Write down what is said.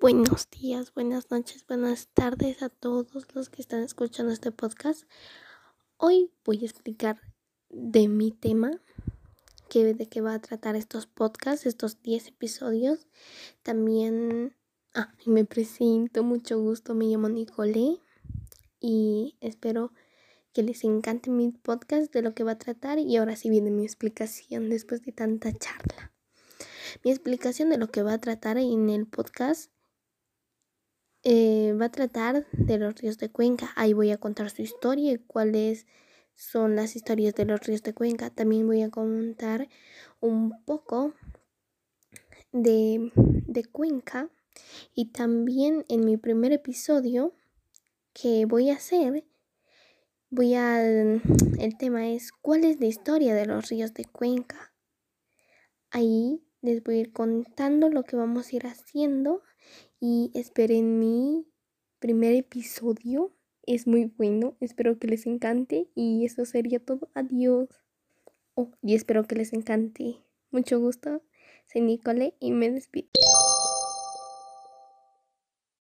Buenos días, buenas noches, buenas tardes a todos los que están escuchando este podcast. Hoy voy a explicar de mi tema, que, de qué va a tratar estos podcasts, estos 10 episodios. También, ah, me presento, mucho gusto, me llamo Nicole y espero que les encante mi podcast de lo que va a tratar y ahora sí viene mi explicación después de tanta charla. Mi explicación de lo que va a tratar en el podcast va a tratar de los ríos de Cuenca. Ahí voy a contar su historia y cuáles son las historias de los ríos de Cuenca. También voy a contar un poco de, de Cuenca. Y también en mi primer episodio que voy a hacer, voy a... El tema es ¿cuál es la historia de los ríos de Cuenca? Ahí les voy a ir contando lo que vamos a ir haciendo y esperen mi primer episodio. Es muy bueno, espero que les encante y eso sería todo. Adiós. Oh, y espero que les encante. Mucho gusto. Soy Nicole y me despido.